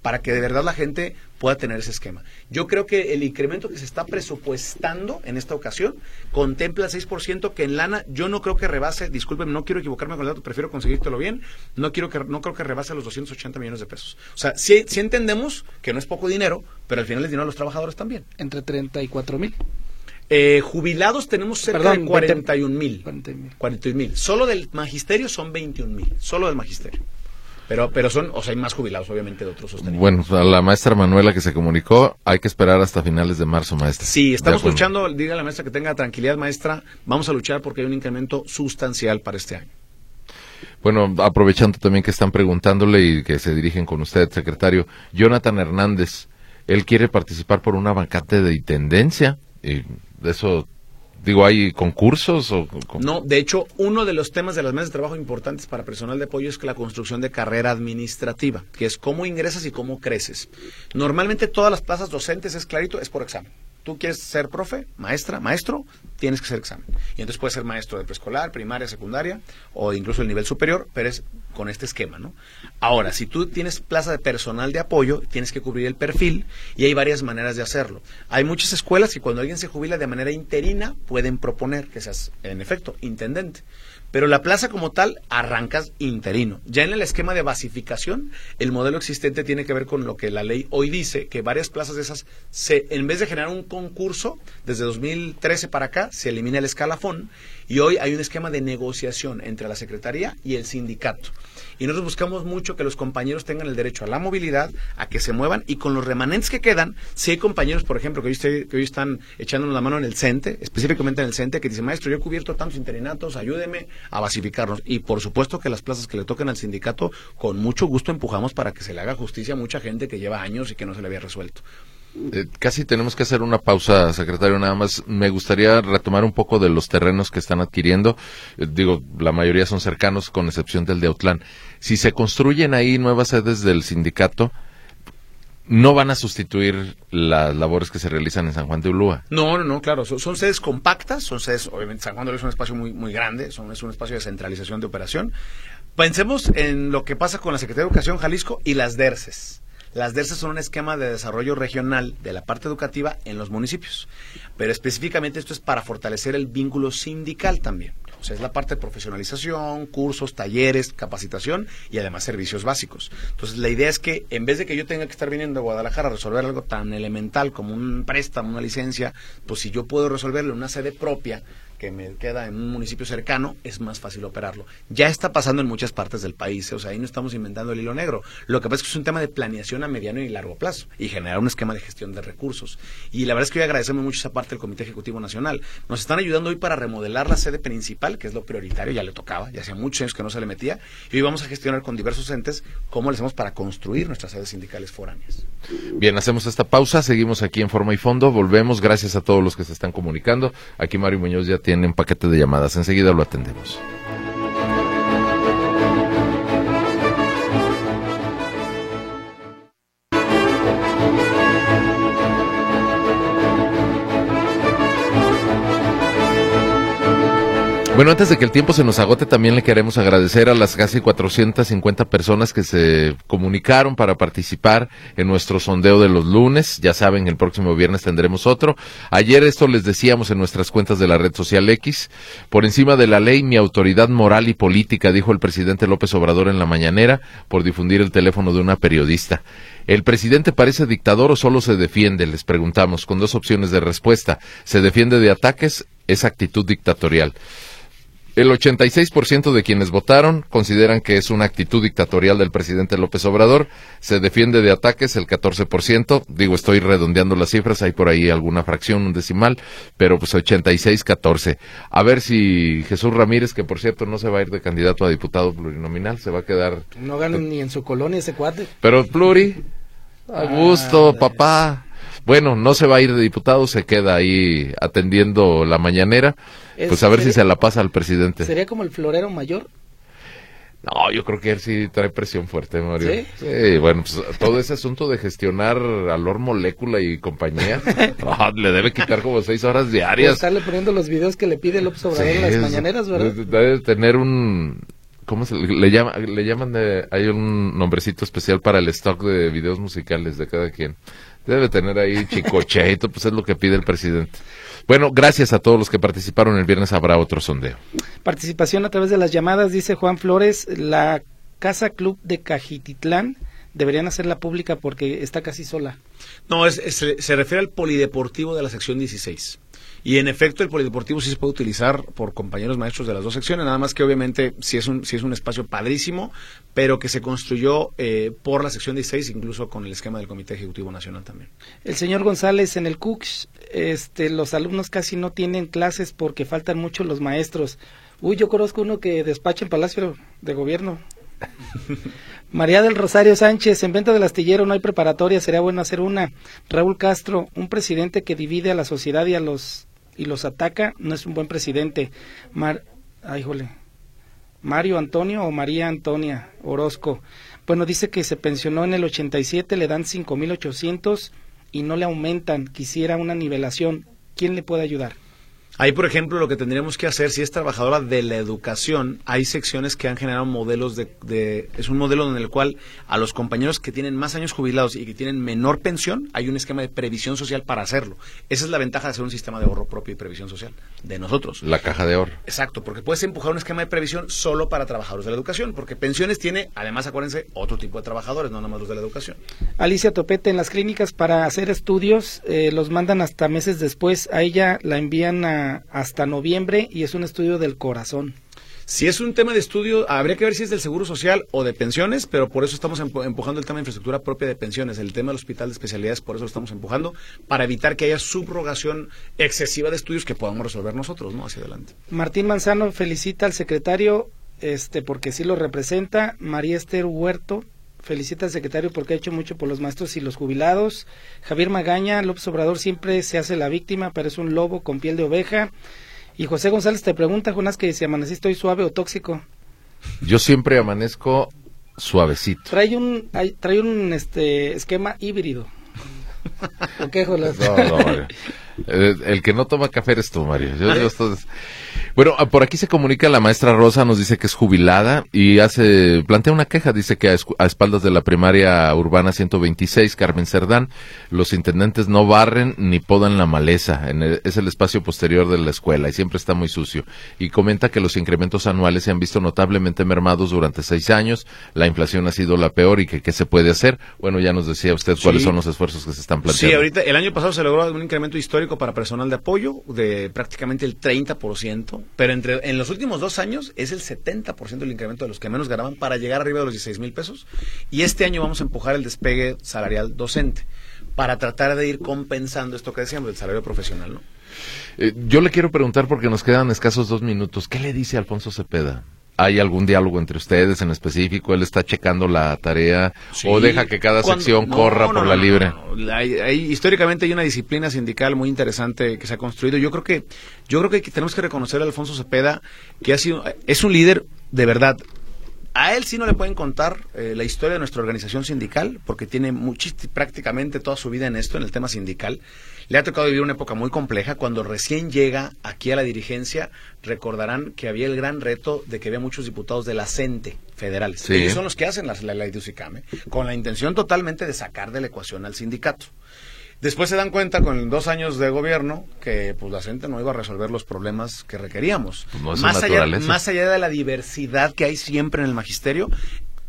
para que de verdad la gente pueda tener ese esquema. Yo creo que el incremento que se está presupuestando en esta ocasión contempla el 6% que en lana yo no creo que rebase, discúlpeme, no quiero equivocarme con el dato, prefiero conseguírtelo bien, no quiero que no creo que rebase los 280 millones de pesos. O sea, sí, entendemos que no es poco dinero, pero al final es dinero a los trabajadores también. Entre 34 mil. Eh, jubilados tenemos cerca de 41 mil. 41 mil. Solo del magisterio son 21 mil. Solo del magisterio. Pero, pero son, o sea, hay más jubilados, obviamente, de otros sostenidos. Bueno, a la maestra Manuela que se comunicó, hay que esperar hasta finales de marzo, maestra. Sí, estamos luchando, diga a la maestra que tenga tranquilidad, maestra, vamos a luchar porque hay un incremento sustancial para este año. Bueno, aprovechando también que están preguntándole y que se dirigen con usted, secretario, Jonathan Hernández, él quiere participar por una vacante de intendencia, y de eso Digo, ¿hay concursos? O, No, de hecho, uno de los temas de las mesas de trabajo importantes para personal de apoyo es la construcción de carrera administrativa, que es cómo ingresas y cómo creces. Normalmente todas las plazas docentes, es clarito, es por examen tú quieres ser profe, maestra, maestro, tienes que hacer examen. Y entonces puedes ser maestro de preescolar, primaria, secundaria o incluso el nivel superior, pero es con este esquema, ¿no? Ahora, si tú tienes plaza de personal de apoyo, tienes que cubrir el perfil y hay varias maneras de hacerlo. Hay muchas escuelas que cuando alguien se jubila de manera interina pueden proponer que seas, en efecto, intendente. Pero la plaza como tal arrancas interino. Ya en el esquema de basificación, el modelo existente tiene que ver con lo que la ley hoy dice, que varias plazas de esas, se, en vez de generar un concurso, desde 2013 para acá, se elimina el escalafón y hoy hay un esquema de negociación entre la Secretaría y el sindicato. Y nosotros buscamos mucho que los compañeros tengan el derecho a la movilidad, a que se muevan y con los remanentes que quedan, si hay compañeros, por ejemplo, que hoy, que hoy están echándonos la mano en el CENTE, específicamente en el CENTE, que dicen, maestro, yo he cubierto tantos interinatos, ayúdeme a basificarnos. Y por supuesto que las plazas que le toquen al sindicato, con mucho gusto empujamos para que se le haga justicia a mucha gente que lleva años y que no se le había resuelto. Eh, casi tenemos que hacer una pausa, secretario. Nada más me gustaría retomar un poco de los terrenos que están adquiriendo. Eh, digo, la mayoría son cercanos, con excepción del de Autlán. Si se construyen ahí nuevas sedes del sindicato, no van a sustituir las labores que se realizan en San Juan de Ulúa. No, no, no, claro. Son, sedes compactas, son sedes, obviamente, San Juan de Ulúa es un espacio muy, muy grande, son, es un espacio de centralización de operación. Pensemos en lo que pasa con la Secretaría de Educación Jalisco y las DERCES. Las DERCES son un esquema de desarrollo regional de la parte educativa en los municipios, pero específicamente esto es para fortalecer el vínculo sindical también. O sea, es la parte de profesionalización, cursos, talleres, capacitación y además servicios básicos. Entonces, la idea es que en vez de que yo tenga que estar viniendo a Guadalajara a resolver algo tan elemental como un préstamo, una licencia, pues si yo puedo resolverlo en una sede propia, que me queda en un municipio cercano, es más fácil operarlo. Ya está pasando en muchas partes del país, o sea, ahí no estamos inventando el hilo negro. Lo que pasa es que es un tema de planeación a mediano y largo plazo y generar un esquema de gestión de recursos. Y la verdad es que hoy agradecemos mucho esa parte del Comité Ejecutivo Nacional. Nos están ayudando hoy para remodelar la sede principal, que es lo prioritario, ya le tocaba, ya hacía muchos años que no se le metía, y hoy vamos a gestionar con diversos entes cómo le hacemos para construir nuestras sedes sindicales foráneas. Bien, hacemos esta pausa, seguimos aquí en Forma y Fondo, volvemos, gracias a todos los que se están comunicando. Aquí Mario Muñoz ya tiene un paquete de llamadas, enseguida lo atendemos. Bueno, antes de que el tiempo se nos agote, también le queremos agradecer a las casi 450 personas que se comunicaron para participar en nuestro sondeo de los lunes. Ya saben, el próximo viernes tendremos otro. Ayer esto les decíamos en nuestras cuentas de la red social X. Por encima de la ley, mi autoridad moral y política, dijo el presidente López Obrador en la mañanera por difundir el teléfono de una periodista. ¿El presidente parece dictador o solo se defiende? Les preguntamos, con dos opciones de respuesta. ¿Se defiende de ataques? Es actitud dictatorial. El 86% de quienes votaron consideran que es una actitud dictatorial del presidente López Obrador. Se defiende de ataques el 14%. Digo, estoy redondeando las cifras, hay por ahí alguna fracción, un decimal, pero pues 86-14. A ver si Jesús Ramírez, que por cierto no se va a ir de candidato a diputado plurinominal, se va a quedar. No ganan ni en su colonia ese cuate. Pero pluri, a gusto, papá. Bueno, no se va a ir de diputado, se queda ahí atendiendo la mañanera. Es- Pues a ver si se la pasa al presidente. ¿Sería como el florero mayor? No, yo creo que él sí trae presión fuerte, Mario. ¿Sí? bueno, pues todo ese asunto de gestionar a Lord Molécula y compañía, [laughs] le debe quitar como seis horas diarias. estarle poniendo los videos que le pide López Obrador en las Sí, es- mañaneras, ¿verdad? Debe tener un... ¿Cómo se le, le llama? Le llaman de... Hay un nombrecito especial para el stock de videos musicales de cada quien. Debe tener ahí chicocheito, pues es lo que pide el presidente. Bueno, gracias a todos los que participaron. El viernes habrá otro sondeo. Participación a través de las llamadas, dice Juan Flores, la Casa Club de Cajititlán deberían hacerla pública porque está casi sola. No, es, es- se, se refiere al polideportivo de la sección 16. Y en efecto, el polideportivo sí se puede utilizar por compañeros maestros de las dos secciones, nada más que obviamente sí es un, sí es un espacio padrísimo, pero que se construyó eh, por la sección 16, incluso con el esquema del Comité Ejecutivo Nacional también. El señor González en el CUCS, este, los alumnos casi no tienen clases porque faltan mucho los maestros. Uy, yo conozco uno que despacha en Palacio de Gobierno. [laughs] María del Rosario Sánchez, en venta del astillero no hay preparatoria, sería bueno hacer una. Raúl Castro, un presidente que divide a la sociedad y a los y los ataca, no es un buen presidente. Mar, ay, jole. Mario Antonio o María Antonia Orozco. Bueno, dice que se pensionó en el 87, le dan 5.800 y no le aumentan. Quisiera una nivelación. ¿Quién le puede ayudar? Ahí, por ejemplo, lo que tendríamos que hacer, si es trabajadora de la educación, hay secciones que han generado modelos de, de- Es un modelo en el cual a los compañeros que tienen más años jubilados y que tienen menor pensión, hay un esquema de previsión social para hacerlo. Esa es la ventaja de hacer un sistema de ahorro propio y previsión social de nosotros. La caja de oro. Exacto, porque puedes empujar un esquema de previsión solo para trabajadores de la educación, porque pensiones tiene, además, acuérdense, otro tipo de trabajadores, no nada más los de la educación. Alicia Topete, en las clínicas para hacer estudios eh, los mandan hasta meses después. A ella la envían a- hasta noviembre y es un estudio del corazón. Si es un tema de estudio, habría que ver si es del Seguro Social o de pensiones, pero por eso estamos empu- empujando el tema de infraestructura propia de pensiones, el tema del hospital de especialidades, por eso lo estamos empujando, para evitar que haya subrogación excesiva de estudios que podamos resolver nosotros, ¿no? Hacia adelante. Martín Manzano felicita al secretario este porque sí lo representa. María Esther Huerto felicita al secretario porque ha hecho mucho por los maestros y los jubilados. Javier Magaña, López Obrador siempre se hace la víctima, pero es un lobo con piel de oveja. Y José González te pregunta, Jonás, que si amaneciste hoy suave o tóxico. Yo siempre amanezco suavecito. Trae un, hay- trae un este esquema híbrido. [laughs] ¿O qué, Jonás? No, no, Mario. Eh, El que no toma café eres tú, Mario. Yo- yo estoy- Bueno, ah, por aquí se comunica la maestra Rosa, nos dice que es jubilada y hace, plantea una queja, dice que a, espaldas de la primaria urbana 126, Carmen Cerdán, los intendentes no barren ni podan la maleza, en es el espacio posterior de la escuela y siempre está muy sucio. Y comenta que los incrementos anuales se han visto notablemente mermados durante seis años, la inflación ha sido la peor y que qué se puede hacer. Bueno, ya nos decía usted cuáles son los esfuerzos que se están planteando. Sí, ahorita el año pasado se logró un incremento histórico para personal de apoyo de prácticamente el 30%, pero entre en los últimos dos años es el 70% del incremento de los que menos ganaban para llegar arriba de los 16 mil pesos. Y este año vamos a empujar el despegue salarial docente para tratar de ir compensando esto que decíamos del salario profesional, ¿no? Eh, yo le quiero preguntar porque nos quedan escasos dos minutos. ¿Qué le dice Alfonso Cepeda? ¿Hay algún diálogo entre ustedes en específico? ¿Él está checando la tarea o deja que cada sección corra por la libre? Hay, históricamente hay una disciplina sindical muy interesante que se ha construido. Yo creo que yo creo que tenemos que reconocer a Alfonso Cepeda que ha sido es un líder de verdad a él sí no le pueden contar eh, la historia de nuestra organización sindical, porque tiene prácticamente toda su vida en esto, en el tema sindical. Le ha tocado vivir una época muy compleja. Cuando recién llega aquí a la dirigencia, recordarán que había el gran reto de que había muchos diputados de la CENTE federales. que son los que hacen la, ley de UCICAME, con la intención totalmente de sacar de la ecuación al sindicato. Después se dan cuenta con dos años de gobierno que pues la gente no iba a resolver los problemas que requeríamos. Pues más, allá, más allá de la diversidad que hay siempre en el magisterio,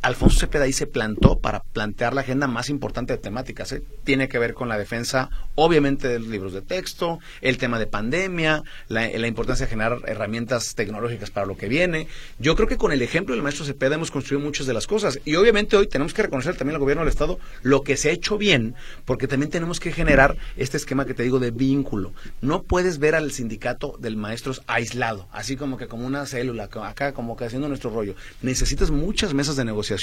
Alfonso Cepeda ahí se plantó para plantear la agenda más importante de temáticas. ¿eh? Tiene que ver con la defensa, obviamente, de los libros de texto, el tema de pandemia, la, importancia de generar herramientas tecnológicas para lo que viene. Yo creo que con el ejemplo del maestro Cepeda hemos construido muchas de las cosas. Y obviamente hoy tenemos que reconocer también al gobierno del Estado lo que se ha hecho bien, porque también tenemos que generar este esquema que te digo de vínculo. No puedes ver al sindicato del maestro aislado, así como que como una célula, acá como que haciendo nuestro rollo. Necesitas muchas mesas de negociación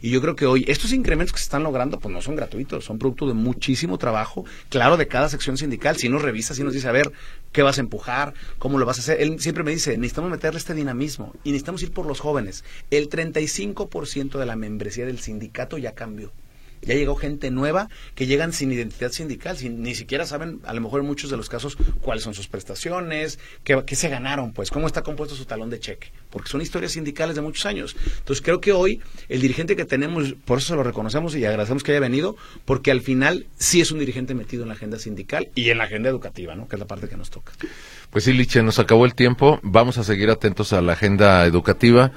y yo creo que hoy estos incrementos que se están logrando pues no son gratuitos, son producto de muchísimo trabajo, claro, de cada sección sindical. Si nos revisa, si nos dice, a ver, ¿qué vas a empujar? ¿Cómo lo vas a hacer? Él siempre me dice, necesitamos meterle este dinamismo y necesitamos ir por los jóvenes. El 35% de la membresía del sindicato ya cambió. Ya llegó gente nueva que llegan sin identidad sindical, sin, ni siquiera saben, a lo mejor en muchos de los casos, cuáles son sus prestaciones, qué, qué se ganaron, pues, cómo está compuesto su talón de cheque, porque son historias sindicales de muchos años. Entonces creo que hoy el dirigente que tenemos, por eso lo reconocemos y agradecemos que haya venido, porque al final sí es un dirigente metido en la agenda sindical y en la agenda educativa, ¿no? que es la parte que nos toca. Pues sí, Liche, nos acabó el tiempo. Vamos a seguir atentos a la agenda educativa.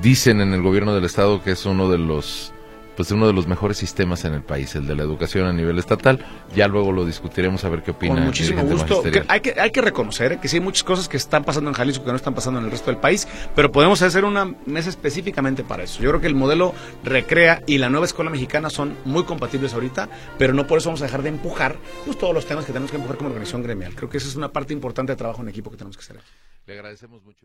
Dicen en el gobierno del estado que es uno de los pues uno de los mejores sistemas en el país, el de la educación a nivel estatal. Ya luego lo discutiremos a ver qué opina. Con muchísimo gusto. hay, que, hay que reconocer que sí hay muchas cosas que están pasando en Jalisco que no están pasando en el resto del país, pero podemos hacer una mesa específicamente para eso. Yo creo que el modelo Recrea y la nueva escuela mexicana son muy compatibles ahorita, pero no por eso vamos a dejar de empujar pues, todos los temas que tenemos que empujar como organización gremial. Creo que esa es una parte importante de trabajo en equipo que tenemos que hacer. Le agradecemos mucho.